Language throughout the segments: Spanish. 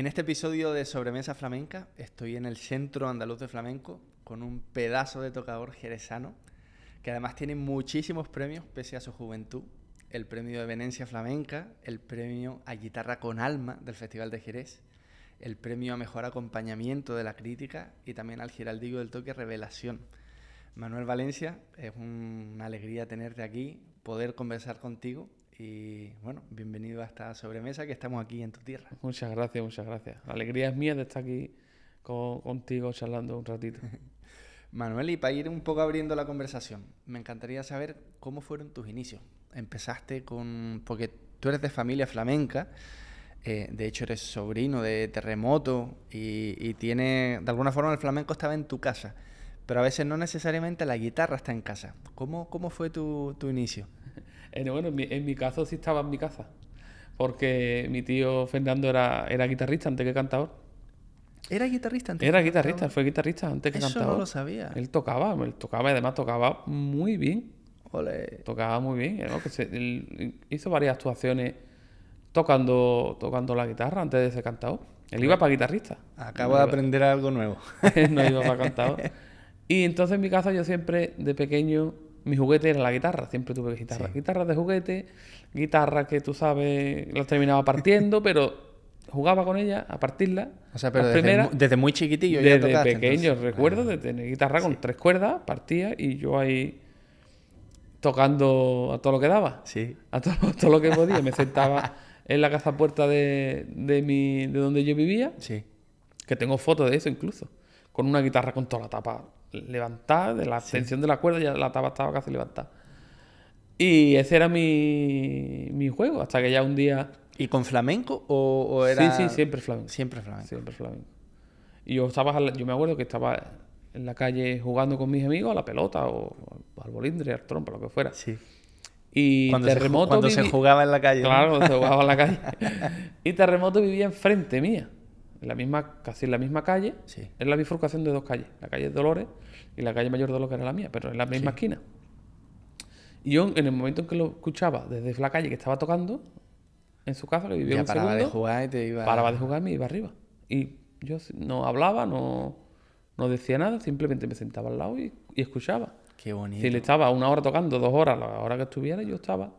En este episodio de Sobremesa Flamenca estoy en el Centro Andaluz de Flamenco con un pedazo de tocador jerezano que además tiene muchísimos premios pese a su juventud. El premio de Venecia Flamenca, el premio a guitarra con alma del Festival de Jerez, el premio a mejor acompañamiento de la crítica y también al Giraldillo del Toque Revelación. Manuel Valencia, es una alegría tenerte aquí, poder conversar contigo y bueno, bienvenido a esta sobremesa que estamos aquí en tu tierra. Muchas gracias, muchas gracias. La alegría es mía de estar aquí contigo charlando un ratito. Manuel, y para ir un poco abriendo la conversación, me encantaría saber cómo fueron tus inicios. Empezaste con. porque tú eres de familia flamenca, eh, de hecho eres sobrino de Terremoto y, y, tiene. de alguna forma el flamenco estaba en tu casa, pero a veces no necesariamente la guitarra está en casa. ¿Cómo, cómo fue tu, tu inicio? Bueno, en mi, caso sí estaba en mi casa, porque mi tío Fernando era, era guitarrista antes que cantador. ¿Era guitarrista antes Era guitarrista, fue guitarrista antes que Eso cantador. no lo sabía. Él tocaba, él tocaba y además tocaba muy bien. Ole. Tocaba muy bien, ¿no? que se, él hizo varias actuaciones tocando, tocando la guitarra antes de ser cantador. Él iba para guitarrista. Acabo de aprender algo nuevo. no iba para cantador. Y entonces en mi casa yo siempre, de pequeño, mi juguete era la guitarra. Siempre tuve guitarra. Sí. Guitarras de juguete, guitarra que tú sabes, las terminaba partiendo, pero jugaba con ella a partirla. O sea, pero desde, primeras- desde muy chiquitillo ya desde tocaste, pequeño entonces. recuerdo de tener guitarra con tres cuerdas, partía y yo ahí tocando a todo lo que daba. Sí. A todo, todo lo que podía. Me sentaba en la casa puerta de, de, mi, de donde yo vivía, Sí. que tengo fotos de eso incluso, con una guitarra con toda la tapa levantada, de la tensión de la cuerda, ya la tapa estaba casi levantada. Y ese era mi, mi juego, hasta que ya un día... ¿Y con flamenco o, o era...? Sí, sí, siempre flamenco. Siempre flamenco. Siempre flamenco. Y yo estaba, yo me acuerdo que estaba en la calle jugando con mis amigos a la pelota o al bolindre, al trompo, lo que fuera. Sí. Y Cuando, se, Terremoto cuando se vivi- jugaba en la calle. ¿no? Claro, cuando se jugaba en la calle. y Terremoto vivía enfrente mía, en la misma, casi en la misma calle. Sí. Es la bifurcación de dos calles, la calle Dolores y la calle Mayor Dolores, que era la mía, pero en la misma Sí. esquina. Y yo, en el momento en que lo escuchaba desde la calle que estaba tocando, en su casa, que vivía Ya un paraba segundo, de jugar y te iba... paraba de jugar y me iba arriba. Y yo no hablaba, no, no decía nada, simplemente me sentaba al lado y, y escuchaba. Qué bonito. Si le estaba una hora tocando, dos horas, la hora que estuviera, yo estaba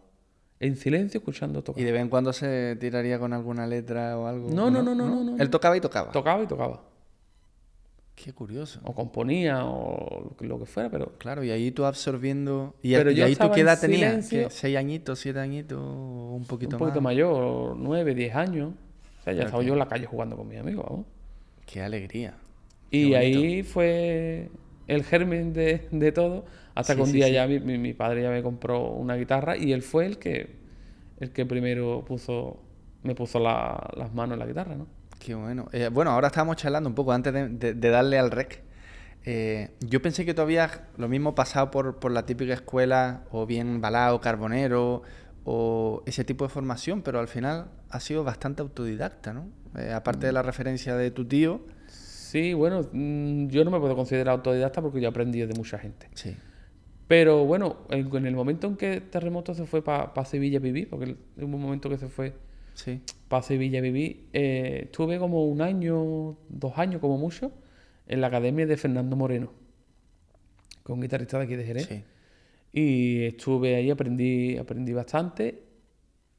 en silencio escuchando tocar. ¿Y de vez en cuando se tiraría con alguna letra o algo? No, no, no, no, no, no, Él tocaba y tocaba. Tocaba y tocaba. Qué curioso. O componía o lo que, fuera, pero Claro, y ahí tú absorbiendo... ¿Y, Pero y yo ahí tú estaba qué edad tenías? ¿Seis añitos, siete añitos o un poquito un poquito más? mayor, nueve, diez años. O sea, ya estaba Ok. yo en la calle jugando con mis amigos, vamos. Qué alegría. Y bonito. ahí fue el germen de, de todo, hasta Sí, que un sí, día sí. ya mi, mi- mi padre ya me compró una guitarra y él fue el que el que primero puso me puso la- las manos en la guitarra, ¿no? Qué bueno. Eh, bueno, ahora estábamos charlando un poco antes de, de- de darle al rec. Eh, yo pensé que tú habías lo mismo pasado por, por la típica escuela, o bien balao, carbonero, o ese tipo de formación, pero al final ha sido bastante autodidacta, ¿no? Eh, aparte Mm. de la referencia de tu tío. Sí, bueno, mm, yo no me puedo considerar autodidacta porque yo aprendí de mucha gente. Sí. Pero bueno, en, el momento en que Terremoto se fue para Sevilla a vivir, porque hubo un momento que se fue Sí. para Sevilla vivir, eh, estuve como un año, dos años como mucho, en la academia de Fernando Moreno, con un guitarrista de aquí de Jerez. Sí. Y estuve ahí, aprendí, aprendí bastante.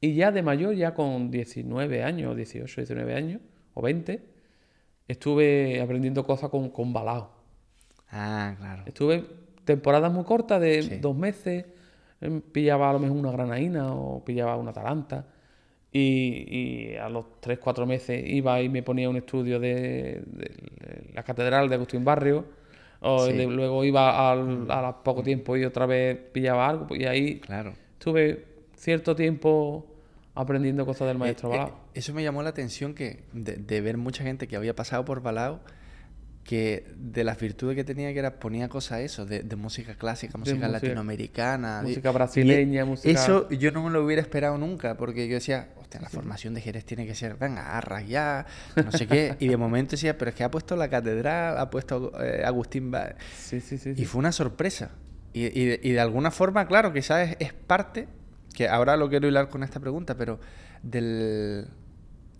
Y ya de mayor, ya con 19 años, 18, 19 años, o 20, estuve aprendiendo cosas con, con balao. Ah, claro. Estuve temporadas muy cortas de Sí. dos meses, em, pillaba a lo mejor una granaína o pillaba una taranta. Y, y a los tres, cuatro meses iba y me ponía un estudio de, de la catedral de Agustín Barrio. O Sí. de- luego iba al, a poco tiempo y otra vez pillaba algo. pues, Y ahí Claro. estuve cierto tiempo aprendiendo cosas del maestro Eh, eh, Balao. eso me llamó la atención que de, de ver mucha gente que había pasado por Balao, que de las virtudes que tenía que era ponía cosas eso, de, de música clásica, música música- latinoamericana. música brasileña, música- Eso yo no me lo hubiera esperado nunca, porque yo decía, hostia, la formación de Jerez tiene que ser, venga, a ya, no sé qué. Y de momento decía, pero es que ha puesto la catedral, ha puesto eh, Agustín... Ba-". Sí, sí, sí. Y sí. fue una sorpresa. Y, y de- y de alguna forma, claro, quizás es, es parte, que ahora lo quiero hilar con esta pregunta, pero del,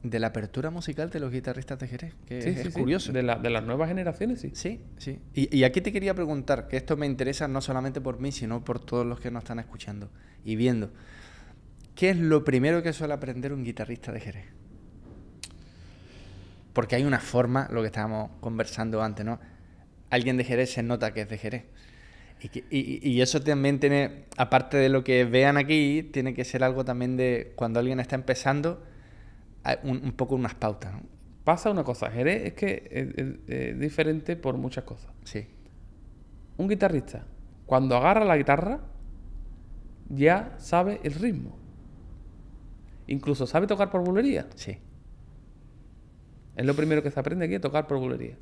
de la apertura musical de los guitarristas de Jerez, que Sí, es, sí, es sí. curioso. De, la- de las nuevas generaciones, sí. Sí, sí. Y, y aquí te quería preguntar, que esto me interesa no solamente por mí, sino por todos los que nos están escuchando y viendo. ¿Qué es lo primero que suele aprender un guitarrista de Jerez? Porque hay una forma, lo que estábamos conversando antes, ¿no? Alguien de Jerez se nota que es de Jerez. Y, que- y- y eso también tiene, aparte de lo que vean aquí, tiene que ser algo también de cuando alguien está empezando, un, un poco unas pautas, ¿no? Pasa una cosa, Jerez es que es, es- es diferente por muchas cosas. Sí, Un guitarrista, cuando agarra la guitarra, ya sabe el ritmo. Incluso sabe tocar por bulería. sí. Es lo primero que se aprende aquí, a tocar por bulería.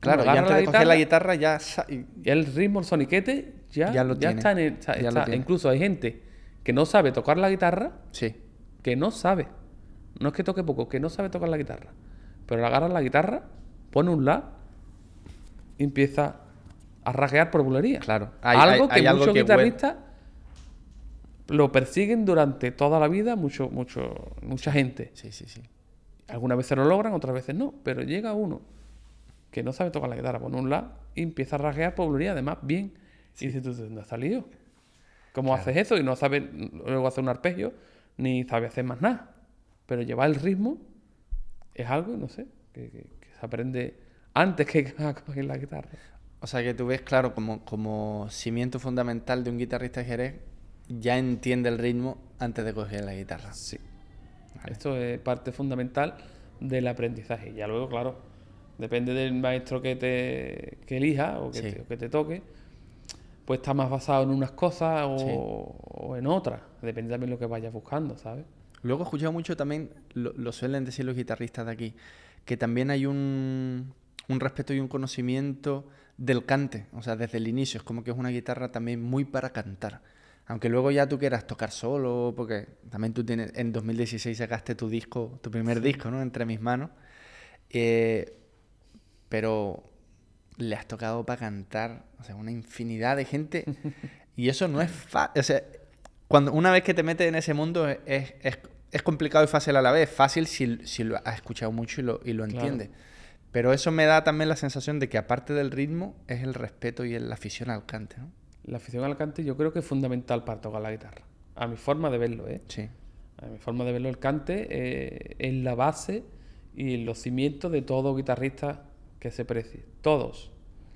Claro, antes de coger la guitarra ya... sa- y- Y el ritmo, el soniquete, ya, Ya lo ya tiene, está en el- está- ya está-. Incluso hay gente que no sabe tocar la guitarra, Sí, que no sabe. No es que toque poco, que no sabe tocar la guitarra. Pero le agarra la guitarra, pone un la y empieza a rajear por bulería. Claro. Hay- algo hay- que hay algo muchos que huele. guitarristas lo persiguen durante toda la vida, mucho, mucho, mucha gente. sí, sí, sí. Algunas veces lo logran, otras veces no. Pero llega uno que no sabe tocar la guitarra, pone un la y empieza a rajear por bulería, además bien. Y dices, ¿tú de dónde has salido? ¿Cómo haces eso? Y no sabe luego hacer un arpegio, ni sabe hacer más nada. Pero llevar el ritmo es algo, no sé, que, que- que se aprende antes que a coger la guitarra. O sea que tú ves, claro, como, como cimiento fundamental de un guitarrista de Jerez, ya entiende el ritmo antes de coger la guitarra. Sí. Esto es parte fundamental del aprendizaje. Y ya luego, claro, depende del maestro que te que elija o que, Sí. te, o que te toque, pues está más basado en unas cosas o, Sí. o en otras. Depende también de lo que vayas buscando, ¿sabes? Luego he escuchado mucho también, lo, lo suelen decir los guitarristas de aquí, que también hay un, un respeto y un conocimiento del cante, o sea, desde el inicio. Es como que es una guitarra también muy para cantar. Aunque luego ya tú quieras tocar solo, porque también tú tienes, en 2016 sacaste tu disco, tu primer disco, ¿no? Entre mis manos. Eh, pero le has tocado para cantar, o sea, una infinidad de gente. y eso no es fácil. O sea, cuando, una vez que te metes en ese mundo es, es, es- complicado y fácil a la vez. Fácil si, si lo has escuchado mucho y lo, y lo Claro. entiendes. Pero eso me da también la sensación de que aparte del ritmo es el respeto y la afición al cante, ¿no? La afición al cante yo creo que es fundamental para tocar la guitarra. A mi forma de verlo, ¿eh? Sí, A mi forma de verlo, el cante eh, es la base y los cimientos de todo guitarrista que se precie. Todos.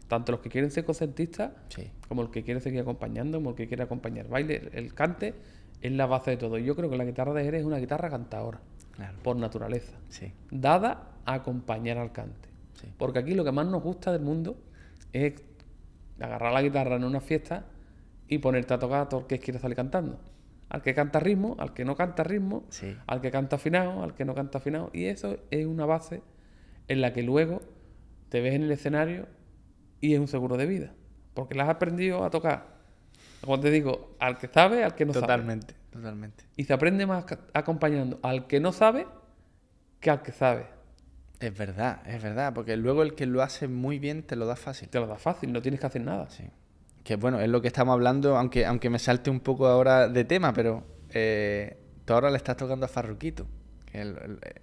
Tanto los que quieren ser concertistas sí. como el que quiere seguir acompañando, como el que quiere acompañar baile. El cante es la base de todo. Yo creo que la guitarra de Jerez es una guitarra cantadora, Claro. por naturaleza, Sí, dada a acompañar al cante. sí. Porque aquí lo que más nos gusta del mundo es agarrar la guitarra en una fiesta y ponerte a tocar a todo el que quiere salir cantando. Al que canta ritmo, al que no canta ritmo, Sí. al que canta afinado, al que no canta afinado. Y eso es una base en la que luego te ves en el escenario y es un seguro de vida. Porque la has aprendido a tocar, como te digo, al que sabe, al que no sabe. totalmente, totalmente. Y se aprende más acompañando al que no sabe que al que sabe. Es verdad, es verdad, porque luego el que lo hace muy bien te lo da fácil. Te lo da fácil, no tienes que hacer nada. Sí. Que bueno, es lo que estamos hablando, aunque, aunque me salte un poco ahora de tema, pero eh, tú ahora le estás tocando a Farruquito, que el- el- eh,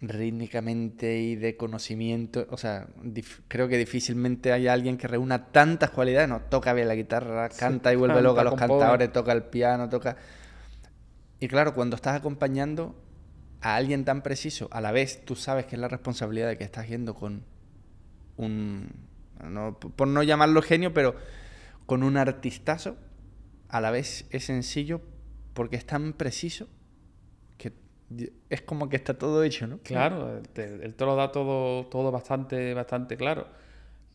rítmicamente y de conocimiento, o sea, creo que difícilmente hay alguien que reúna tantas cualidades, no, toca bien la guitarra, canta y vuelve canta, loca a los cantadores, toca el piano, toca... Y claro, cuando estás acompañando a alguien tan preciso, a la vez tú sabes que es la responsabilidad de que estás yendo con un... no- por no llamarlo genio, pero con un artistazo, a la vez es sencillo porque es tan preciso es como que está todo hecho, ¿no? Claro, él te, él te lo da todo, todo bastante, bastante claro.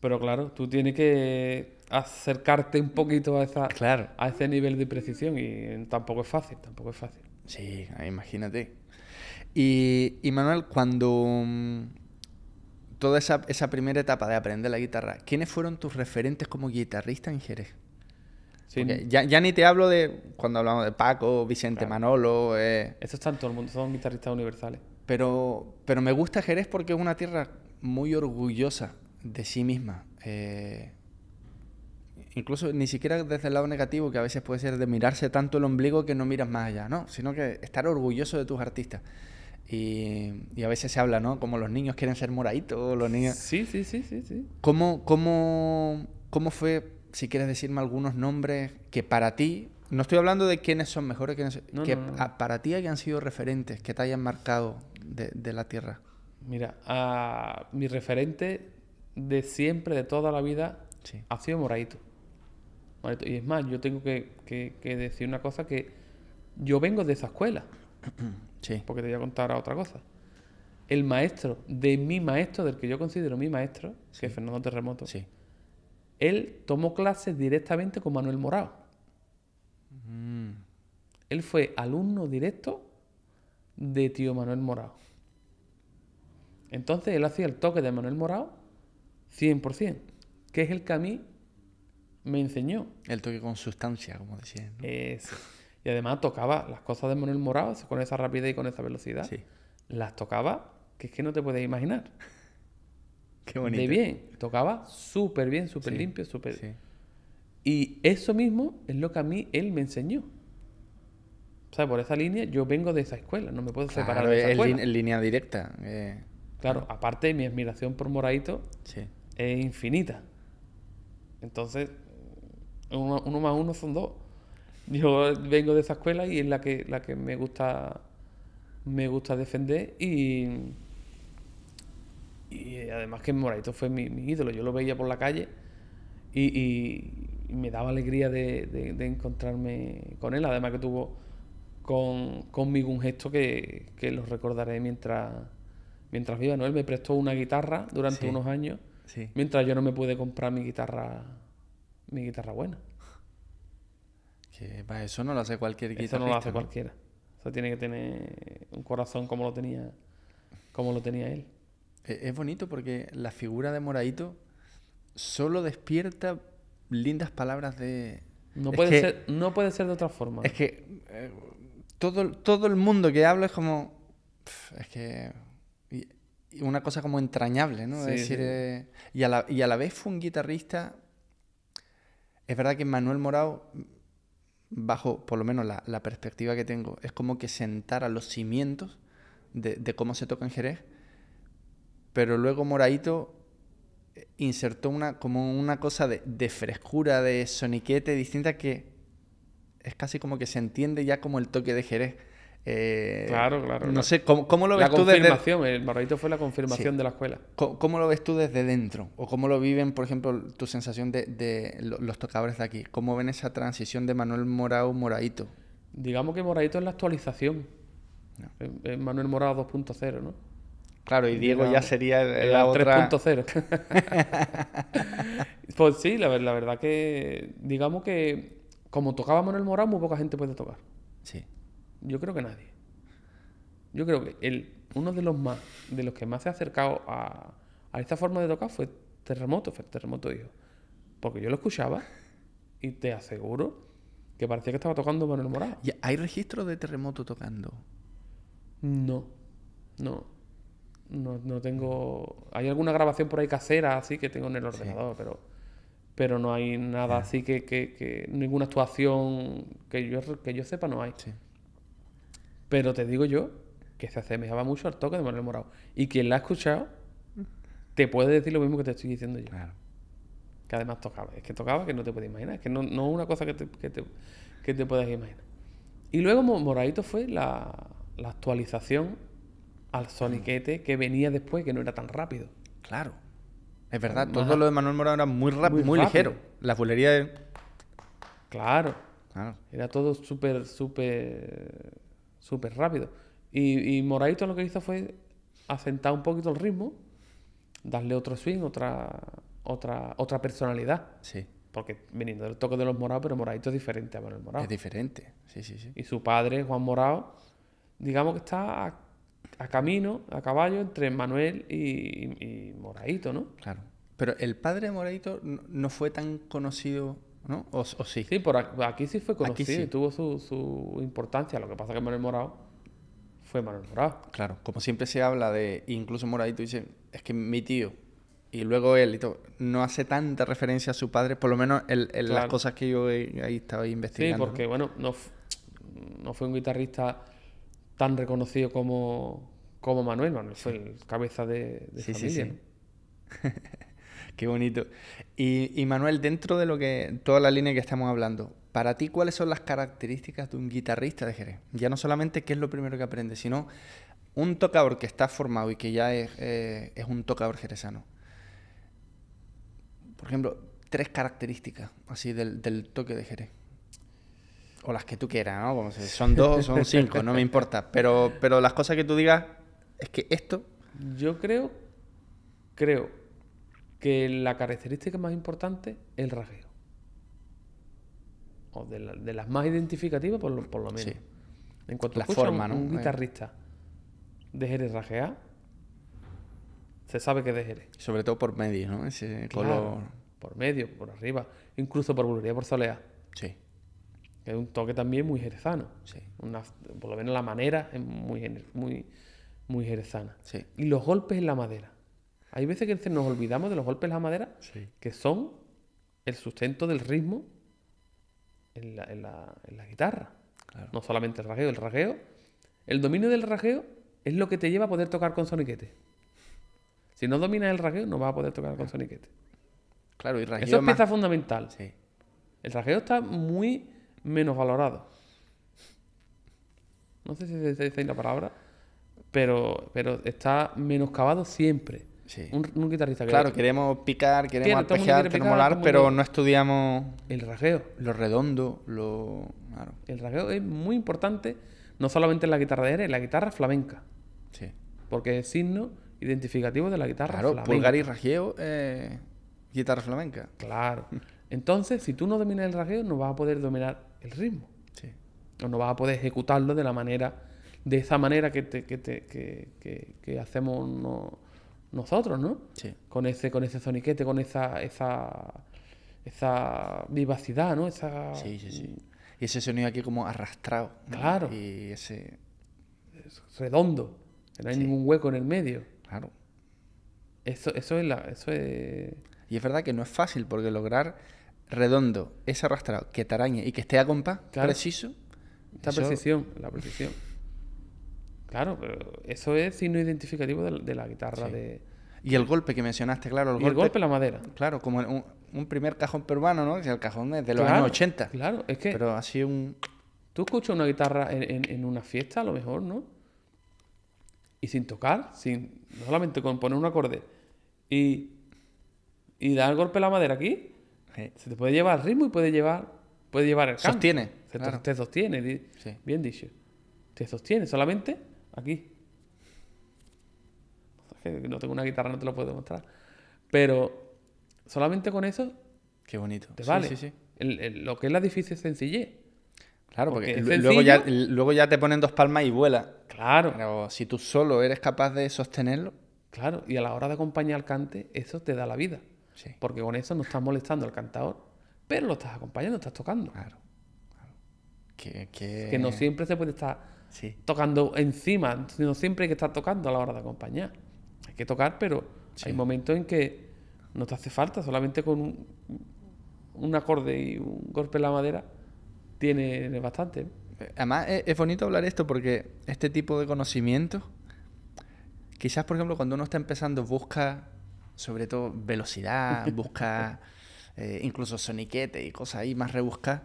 Pero claro, tú tienes que acercarte un poquito a, esa, Claro. a ese nivel de precisión y tampoco es fácil, tampoco es fácil. Sí, ah, imagínate. Y, y Manuel, cuando mm, toda esa, esa primera etapa de aprender la guitarra, ¿quiénes fueron tus referentes como guitarrista en Jerez? Sí, ya, ya ni te hablo de cuando hablamos de Paco, Vicente Claro. Manolo, eh, Eso está en todo el mundo, son guitarristas universales. pero, pero me gusta Jerez porque es una tierra muy orgullosa de sí misma. eh, incluso ni siquiera desde el lado negativo, que a veces puede ser de mirarse tanto el ombligo que no miras más allá, no, sino que estar orgulloso de tus artistas. Y, y a veces se habla, ¿no? Como los niños quieren ser moraditos, los niños... Sí, sí, sí, sí, sí. ¿Cómo, cómo, cómo fue, si quieres decirme algunos nombres que para ti, no estoy hablando de quiénes son mejores, quiénes, No, que no, no. a- para ti hayan sido referentes, que te hayan marcado de, de la tierra? Mira, a mi referente de siempre, de toda la vida, Sí. ha sido Moraito. Moraito. Y es más, yo tengo que, que- que decir una cosa que yo vengo de esa escuela, Sí. porque te voy a contar otra cosa. El maestro de mi maestro, del que yo considero mi maestro, que es Fernando Terremoto, Sí. Él tomó clases directamente con Manuel Morao. Mm, Él fue alumno directo de tío Manuel Morao. Entonces él hacía el toque de Manuel Morao 100%, que es el que a mí me enseñó. El toque con sustancia, como decían. ¿no? Eso. Y además tocaba las cosas de Manuel Morao con esa rapidez y con esa velocidad. Sí. Las tocaba que es que no te puedes imaginar. Qué bonito. De bien. Tocaba súper bien, súper Sí, limpio, súper... Sí. Y eso mismo es lo que a mí él me enseñó. O sea, por esa línea yo vengo de esa escuela, no me puedo separar Claro, de esa es escuela. en línea directa. eh, Claro, aparte mi admiración por Moraito sí. es infinita. Entonces, uno, uno más uno son dos. Yo vengo de esa escuela y es la que, la que me gusta me gusta defender y, y además que Moraito fue mi, mi ídolo. Yo lo veía por la calle y, y- y me daba alegría de, de- de encontrarme con él. Además que tuvo con, conmigo un gesto que, que lo recordaré mientras, mientras viva. ¿no? Él me prestó una guitarra durante Sí. unos años Sí. mientras yo no me pude comprar mi guitarra mi guitarra buena. Que eso no lo hace cualquier Eso no lo hace guitarrista, ¿no? cualquiera. Eso tiene que tener un corazón como lo tenía como lo tenía él. E- Es bonito porque la figura de Moraito solo despierta lindas palabras de... No Es puede que- ser no puede ser de otra forma. Es que eh, todo, todo el mundo que habla es como... Es que... y- y una cosa como entrañable, ¿no? Sí, es decir, sí. eh, y, a la, y a la vez fue un guitarrista... Es verdad que Manuel Morao, bajo por lo menos la, la perspectiva que tengo, es como que sentara los cimientos de, de cómo se toca en Jerez, pero luego Moraito eh, insertó una, como una cosa de, de frescura, de soniquete distinta que es casi como que se entiende ya como el toque de Jerez. Eh, Claro, claro, No claro. sé, ¿cómo, cómo lo la ves tú desde, confirmación, el Moraito fue la confirmación Sí. de la escuela. cómo lo ves tú desde dentro? ¿O cómo lo viven, por ejemplo, tu sensación de, de lo- los tocadores de aquí? ¿Cómo ven esa transición de Manuel Morao Moraito? Digamos que Moraito es la actualización. No. Eh, Manuel Morado 2.0, ¿no? Claro, y Diego ya sería El la otra... 3.0. pues sí, la, la verdad que digamos que como tocaba Manuel Morado, muy poca gente puede tocar. Sí, Yo creo que nadie. Yo creo que el, uno de los más, de los que más se ha acercado a, a esta forma de tocar fue Terremoto, fue Terremoto Hijo. Porque yo lo escuchaba y te aseguro que parecía que estaba tocando Manuel Morado. ¿Y ¿Hay registros de terremoto tocando? No, no, no, no tengo. Hay alguna grabación por ahí casera así que tengo en el ordenador, pero, pero no hay nada así que, que, que ninguna actuación que yo que yo sepa no hay. Sí. Pero te digo yo que se asemejaba mucho al toque de Manuel Morado. Y quien la ha escuchado te puede decir lo mismo que te estoy diciendo yo. Claro. Que además tocaba. Es que tocaba que no te puedes imaginar. Es que no, no es una cosa que te, que te, que te puedas imaginar. Y luego Mo- Moradito fue la, la actualización al soniquete que venía después, que no era tan rápido. Claro. Es verdad, Más- todo lo de Manuel Morado era muy rápido, muy, muy ligero. La bulería de... Claro. Claro. Era todo súper, súper, súper rápido. Y, y Moradito lo que hizo fue asentar un poquito el ritmo, darle otro swing, otra, otra, otra personalidad. Sí, Porque viniendo del toque de los morados, pero Moradito es diferente a Manuel Morado. es diferente. Sí, sí, sí. Y su padre, Juan Morado, digamos que está a, camino, a caballo, entre Manuel y, y, Moradito, ¿no? Claro. Pero el padre de Moradito no, fue tan conocido, ¿no? O, o sí. Sí, por aquí, aquí sí fue conocido sí. y tuvo su, su importancia. Lo que pasa es que Manuel Morado fue Manuel Morado. Claro. Como siempre se habla de, incluso Moradito dice, es que mi tío, y luego él y todo, no hace tanta referencia a su padre, por lo menos en, en las cosas que yo he- ahí estaba Sí, investigando. porque bueno, no fue un guitarrista tan reconocido como, como Manuel. Manuel fue el cabeza de, de Sí, sí, familia. sí. ¿no? Qué bonito. Y, y Manuel, dentro de lo que toda la línea que estamos hablando, para ti, ¿cuáles son las características de un guitarrista de Jerez? Ya no solamente qué es lo primero que aprende, sino un tocador que está formado y que ya es, eh, es un tocador jerezano. Por ejemplo, tres características así del, del toque de Jerez. O las que tú quieras, ¿no? Como si son dos son cinco, no me importa. Pero, pero las cosas que tú digas, es que esto, Yo creo, creo que la característica más importante es el rasgueo. O de, la- de las más identificativas, por lo, por lo menos. Sí. En cuanto La forma, un, ¿no? un Eh. guitarrista de Jerez rajear, se sabe que es de Jerez. sobre todo por medio, ¿no? Ese color. Por medio, por arriba, incluso por bulería por soleá, Sí, que es un toque también muy jerezano. sí, Una- por lo menos la manera es muy, muy, muy jerezana. sí. Y los golpes en la madera. Hay veces que nos olvidamos de los golpes en la madera, Sí. que son el sustento del ritmo en la, en la- en la guitarra. Claro. No solamente el rasgueo, el rasgueo. El dominio del rasgueo es lo que te lleva a poder tocar con soniquete. Si no dominas el rasgueo, no vas a poder tocar con soniquete. Claro, y Eso es más- pieza fundamental. Sí, El rasgueo está muy menos valorado. No sé si se dice la palabra, pero, pero está menoscabado siempre. sí. Un, un guitarrista que Claro, queremos picar, queremos arpegiar, quiere queremos picar, molar, pero no estudiamos el rasgueo. lo redondo, lo... Claro, El rasgueo es muy importante, no solamente en la guitarra de aire, en la guitarra flamenca, sí. porque es signo identificativo de la guitarra Claro, flamenca. pulgar y rasgueo, eh, guitarra flamenca. Claro. Entonces, si tú no dominas el rasgueo, no vas a poder dominar el ritmo. Sí, o no vas a poder ejecutarlo de la manera, de esa manera que, te- que, te- que- que- que hacemos no- nosotros, ¿no? sí, Con ese, con ese soniquete, con esa, esa, esa vivacidad, ¿no? Esa, sí, sí, sí. Y ese sonido aquí como arrastrado. ¿no? Claro. Y ese... redondo, no hay Sí. ningún hueco en el medio. Claro. Eso, eso es la, eso es Y es verdad que no es fácil, porque lograr redondo, ese arrastrado, que te arañe y que esté a compás Claro. preciso... esta eso- precisión, la precisión. Claro, pero eso es signo identificativo de, la- de la guitarra Sí. de Y el golpe que mencionaste, claro, el y golpe... el golpe la madera. Claro, como un, un primer cajón peruano, ¿no? Que el cajón es de los Claro, años 80. Claro, es que Pero así un... Tú escuchas una guitarra en, en- en una fiesta, a lo mejor, ¿no? Y sin tocar, sin no solamente con poner un acorde y, y dar el golpe a la madera aquí, Sí. se te puede llevar el ritmo y puede llevar, puede llevar el canto. Sostiene, Se claro. te, sostiene, Sí. bien dicho. Te sostiene solamente aquí. No tengo una guitarra, no te lo puedo demostrar. Pero solamente con eso Qué bonito. te Sí, vale. Sí, sí. El- el- lo que es la difícil sencillez. Claro, Porque luego, ya, luego ya te ponen dos palmas y vuela. Claro. Pero si tú solo eres capaz de sostenerlo, Claro, y a la hora de acompañar al cante, eso te da la vida. Sí. Porque con eso no estás molestando al cantador, pero lo estás acompañando, estás tocando. Claro. claro. Que, que... Que no siempre se puede estar Sí. tocando encima, no siempre hay que estar tocando a la hora de acompañar. Hay que tocar, pero Sí. hay momentos en que no te hace falta, solamente con un, un acorde y un golpe en la madera tiene bastante. Además, es, es bonito hablar esto porque este tipo de conocimientos, quizás, por ejemplo, cuando uno está empezando, busca sobre todo velocidad, busca eh, incluso soniquete y cosas ahí más rebuscadas,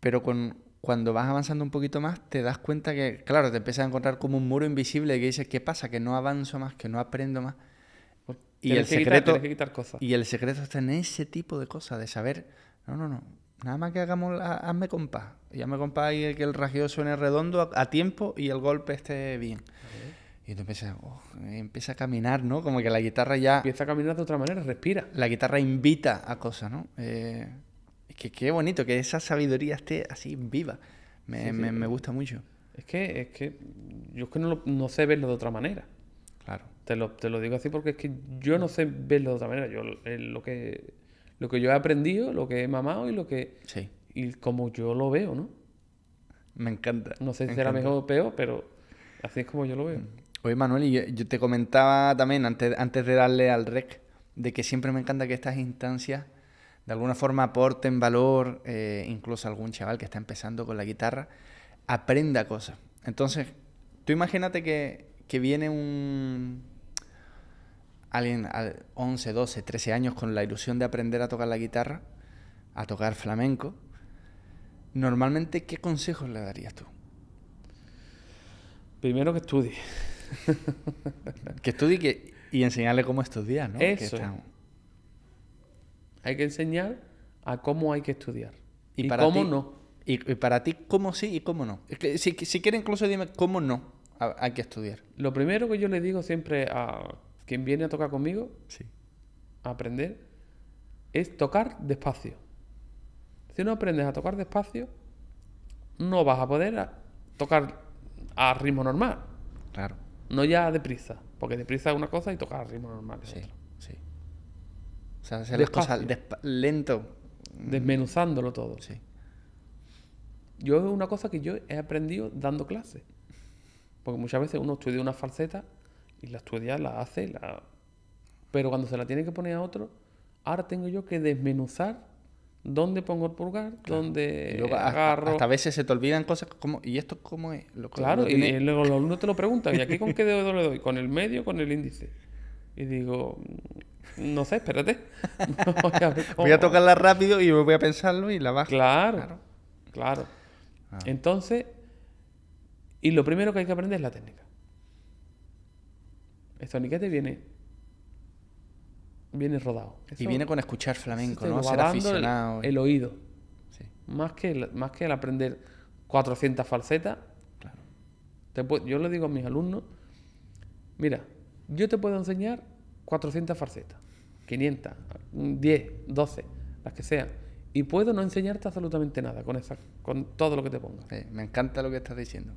pero con, cuando vas avanzando un poquito más, te das cuenta que, claro, te empiezas a encontrar como un muro invisible que dices, ¿qué pasa? Que no avanzo más, que no aprendo más. Y el quitar- secreto, que quitar cosas. y el secreto está en ese tipo de cosas, de saber, no, no, no, nada más que hagamos, hazme compás, y hazme compás y que el rasgueo suene redondo a, a tiempo y el golpe esté bien. Y tú empiezas, oh, empieza a caminar, ¿no? Como que la guitarra ya, Empieza a caminar de otra manera, respira. la guitarra invita a cosas, ¿no? Eh, es que qué bonito que esa sabiduría esté así viva. Me, Sí, sí, me- me gusta mucho. Es que, es que yo es que no, lo- no sé verlo de otra manera. Claro. Te lo, te lo digo así porque es que yo no sé verlo de otra manera. Yo eh, lo que lo que yo he aprendido, lo que he mamado y lo que Sí, y como yo lo veo, ¿no? me encanta. No sé si será mejor o peor, pero así es como yo lo veo. Oye, Manuel, y yo, te comentaba también antes, antes de darle al rec, de que siempre me encanta que estas instancias de alguna forma aporten valor, eh, incluso algún chaval que está empezando con la guitarra, aprenda cosas. Entonces, tú imagínate que, que viene un alguien a 11, 12, 13 años con la ilusión de aprender a tocar la guitarra, a tocar flamenco, normalmente ¿qué consejos le darías tú? Primero que estudie. que estudie que, y enseñarle cómo estudiar, ¿no? Eso. Hay que enseñar a cómo hay que estudiar. Y, para cómo ti, no. Y, para ti, cómo sí y cómo no. que, si, si quieres, incluso dime cómo no hay que estudiar. Lo primero que yo le digo siempre a quien viene a tocar conmigo, sí. a aprender, es tocar despacio. Si no aprendes a tocar despacio, no vas a poder tocar a ritmo normal. Claro. No ya deprisa, porque deprisa es una cosa y tocar ritmo normal sí, Sí. O sea, hacer las cosas lento. Desmenuzándolo todo. Sí. Yo es una cosa que yo he aprendido dando clases. Porque muchas veces uno estudia una falseta y la estudia, la hace, la... pero cuando se la tiene que poner a otro, ahora tengo yo que desmenuzar dónde pongo el pulgar, dónde agarro. Hasta, a veces se te olvidan cosas como, ¿y esto cómo es? claro, y luego los alumnos te lo preguntan, ¿y aquí con qué dedo le doy? ¿Con el medio o con el índice? Y digo, no sé, espérate. voy, a tocarla rápido y voy a pensarlo y la bajo. Claro, claro. Ah. Entonces, y lo primero que hay que aprender es la técnica. El soniquete viene viene rodado. y viene con escuchar flamenco, ¿no? Ser aficionado. El, oído. Más, que el, más que el aprender 400 falsetas. Claro. yo le digo a mis alumnos, mira, yo te puedo enseñar 400 falsetas, 500, 10, 12, las que sean. Y puedo no enseñarte absolutamente nada con, esa, con todo lo que te ponga. me encanta lo que estás diciendo.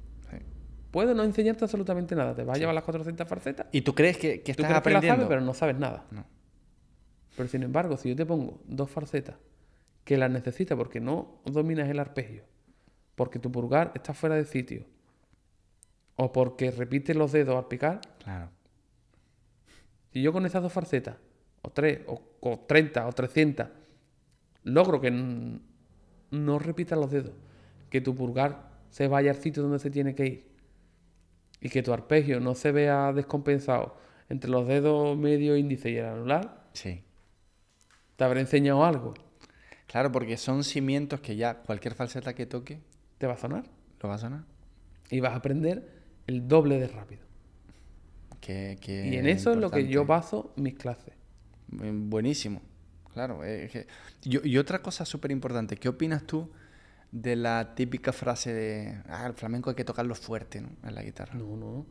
Puedo no enseñarte absolutamente nada. Te vas a llevar las 400 falsetas. ¿Y tú crees que, que estás aprendiendo? pero no sabes nada. Pero sin embargo, si yo te pongo dos falsetas que las necesitas porque no dominas el arpegio, porque tu pulgar está fuera de sitio, o porque repites los dedos al picar, claro. si yo con esas dos falsetas, o tres, o, o 30, o 300, logro que no repitas los dedos, que tu pulgar se vaya al sitio donde se tiene que ir, y que tu arpegio no se vea descompensado entre los dedos medio, índice y el anular, sí. Te habré enseñado algo. Claro, porque son cimientos que ya cualquier falseta que toque... ¿Te va a sonar? Lo va a sonar. Y vas a aprender el doble de rápido. Que, y en eso es lo que yo baso mis clases. Buenísimo. Claro. y, otra cosa súper importante, ¿qué opinas tú de la típica frase de, ah, el flamenco hay que tocarlo fuerte, ¿no? En la guitarra. No, no.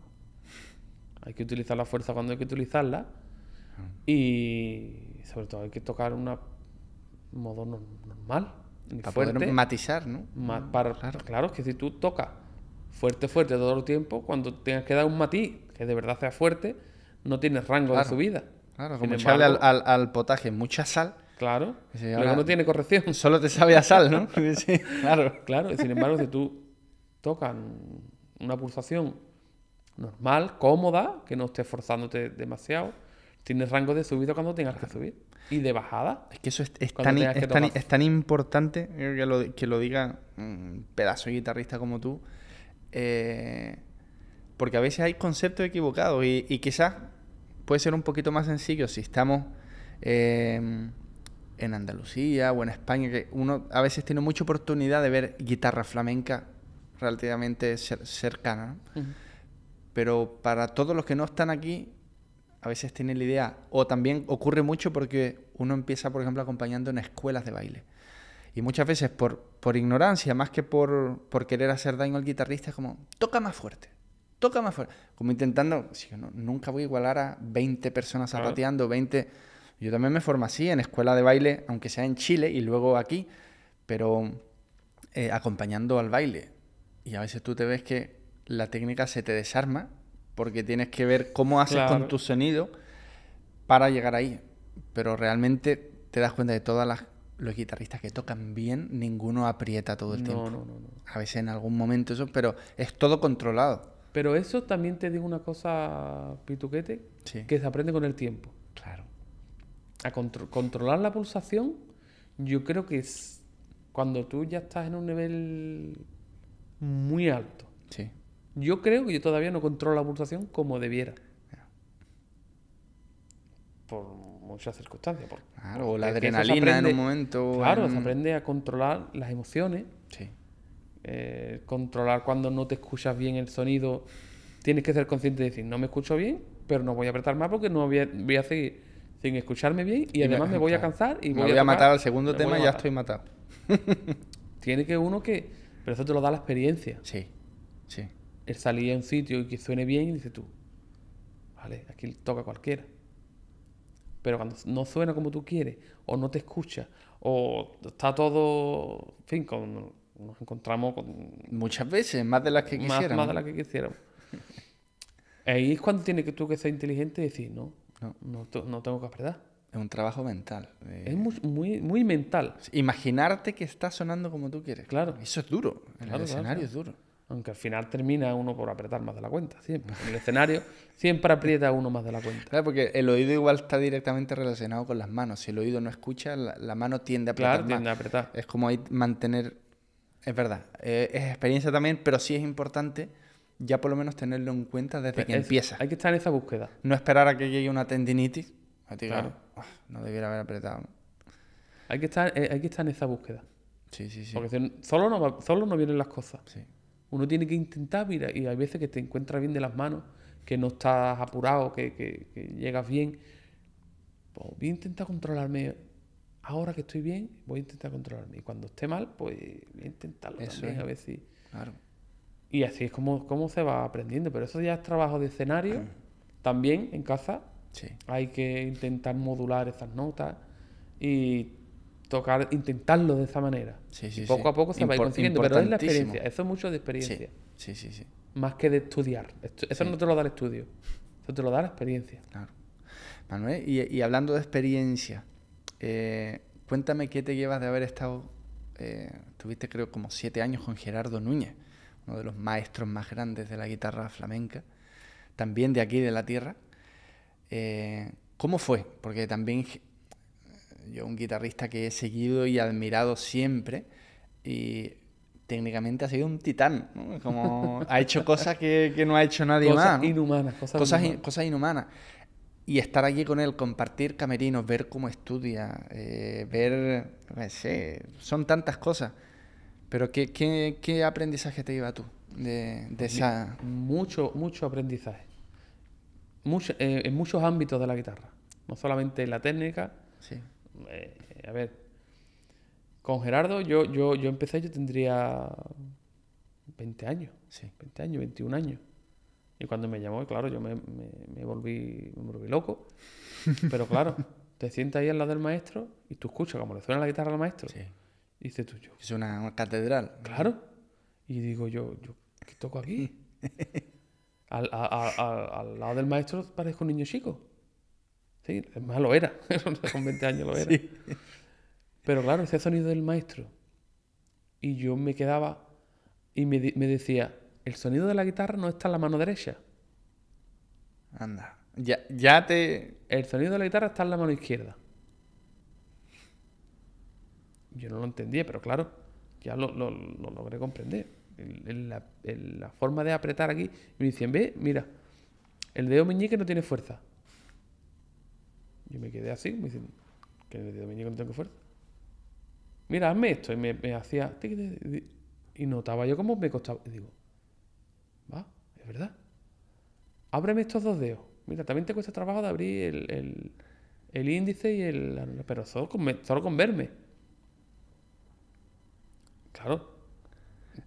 Hay que utilizar la fuerza cuando hay que utilizarla. Ah. Y sobre todo hay que tocar una modo normal. Para poder matizar, ¿no? para, claro. claro, que si tú tocas fuerte, fuerte todo el tiempo, cuando tengas que dar un matiz que de verdad sea fuerte, no tienes rango de subida. Claro, como echarle al, al, potaje mucha sal Claro. Luego no tiene corrección. Solo te sabe a sal, ¿no? sí, claro. Claro, sin embargo, si tú tocas una pulsación normal, cómoda, que no estés forzándote demasiado, tienes rango de subida cuando tengas que subir. Y de bajada. Es que eso es, tan, es tan, importante que lo, que lo diga un pedazo de guitarrista como tú. Eh, porque a veces hay conceptos equivocados y, y, quizás puede ser un poquito más sencillo si estamos eh, en Andalucía o en España, que uno a veces tiene mucha oportunidad de ver guitarra flamenca relativamente cercana. Pero para todos los que no están aquí, a veces tienen la idea, o también ocurre mucho porque uno empieza, por ejemplo, acompañando en escuelas de baile. Y muchas veces por, por ignorancia, más que por, por querer hacer daño al guitarrista, es como, toca más fuerte, toca más fuerte. Como intentando, si nunca voy a igualar a 20 personas zapateando, 20 yo también me formo así en escuela de baile, aunque sea en Chile y luego aquí, pero eh, acompañando al baile. Y a veces tú te ves que la técnica se te desarma porque tienes que ver cómo haces con tu sonido para llegar ahí. Pero realmente te das cuenta de todas los guitarristas que tocan bien, ninguno aprieta todo el tiempo. No, no, no. A veces en algún momento eso, pero es todo controlado. Pero eso también te digo una cosa, Pituquete, que se aprende con el tiempo. Claro a controlar la pulsación, yo creo que es cuando tú ya estás en un nivel muy alto. Sí. Yo creo que yo todavía no controlo la pulsación como debiera. Por muchas circunstancias. por- Claro, o la adrenalina en un momento. Claro, en- se aprende a controlar las emociones, Sí. eh, controlar cuando no te escuchas bien el sonido. Tienes que ser consciente de decir, no me escucho bien, pero no voy a apretar más porque no voy a, voy a seguir sin escucharme bien y, Y me- además me, voy a cansar y Me voy, voy a tocar, matar al segundo voy tema y ya estoy matado. Tiene que uno que... Pero eso te lo da la experiencia. Sí, sí. El salir a un sitio y que suene bien y dices tú, vale, aquí toca cualquiera. Pero cuando no suena como tú quieres, o no te escucha, o está todo, en fin, con- nos encontramos con Muchas veces, más de las que quisiéramos. más de la que quisiéramos. Ahí es cuando tienes que tú que ser inteligente y decir, no, No. no, no tengo que apretar. Es un trabajo mental. eh, Es muy, muy, muy mental. Imaginarte que está sonando como tú quieres. Claro. Eso es duro. Claro, el escenario claro. es duro. Aunque al final termina uno por apretar más de la cuenta, siempre. En el escenario siempre aprieta uno más de la cuenta. Claro, porque el oído igual está directamente relacionado con las manos. Si el oído no escucha, la, la mano tiende a apretar Claro, más. tiende a apretar. Es como ahí mantener... Es verdad, eh, es experiencia también, pero sí es importante ya por lo menos tenerlo en cuenta desde que Es- empieza. Hay que estar en esa búsqueda. No esperar a que llegue una tendinitis. a ti, Claro. "Ah, no debiera haber apretado. ¿no?". Hay que estar, eh, hay que estar en esa búsqueda. Sí, sí, sí. Porque solo, no solo no vienen las cosas. sí. Uno tiene que intentar, mira, y hay veces que te encuentras bien de las manos, que no estás apurado, que, que- que llegas bien. Pues voy a intentar controlarme. Ahora que estoy bien, voy a intentar controlarme. Y cuando esté mal, pues voy a intentarlo Eso también, es. a ver si... Claro. Y así es como, como se va aprendiendo. Pero eso ya es trabajo de escenario. También en casa Sí. hay que intentar modular esas notas y tocar, intentarlo de esa manera. Sí, sí, y poco sí. a poco se va a ir consiguiendo, pero es la experiencia, eso es mucho de experiencia, sí, sí, sí. más que de estudiar. Eso no te lo da el estudio, eso te lo da la experiencia. Claro. Manuel, y, y hablando de experiencia, eh, cuéntame qué te llevas de haber estado, eh, tuviste creo como siete años con Gerardo Núñez, uno de los maestros más grandes de la guitarra flamenca, también de aquí de la tierra. Eh, ¿Cómo fue? Porque también yo un guitarrista que he seguido y admirado siempre y técnicamente ha sido un titán, ¿no? Como ha hecho cosas que, que no ha hecho nadie Cosas más. ¿no? inhumanas, cosas, cosas, in- inhumanas. cosas inhumanas. Y estar allí con él, compartir camerinos, ver cómo estudia, eh, ver, no sé, son tantas cosas. Pero ¿qué, qué, qué aprendizaje te lleva tú de, de esa... Mucho, mucho aprendizaje. Mucho, eh, en muchos ámbitos de la guitarra, no solamente en la técnica. Sí, eh, a ver, con Gerardo yo, yo, yo empecé, yo tendría 20 años. sí, 20 años, 21 años. Y cuando me llamó, claro, yo me, me- me volví, me volví loco. Pero claro, te sientas ahí al lado del maestro y tú escuchas como le suena la guitarra al maestro. sí. Y dices tú, yo, Es una, una catedral. claro. Y digo yo, yo ¿qué toco aquí? al, a- a- a- al lado del maestro parezco un niño chico. Sí, es más lo era. Con 20 años lo era. Pero claro, ese sonido del maestro. Y yo me quedaba y me, decía, el sonido de la guitarra no está en la mano derecha. Anda. Ya, ya te... El sonido de la guitarra está en la mano izquierda. Yo no lo entendía, pero claro, ya lo, lo- lo logré comprender. El- el- la, el- la forma de apretar aquí. Y me decían, ve, mira, el dedo meñique no tiene fuerza. Yo me quedé así, me dicen, que el meñique no tiene fuerza. Mira, hazme esto. Y me, me hacía... Y notaba yo cómo me costaba. Y digo, va, es verdad. Ábreme estos dos dedos. Mira, también te cuesta trabajo de abrir el, el- el índice y el... Pero solo con, solo con verme. Claro.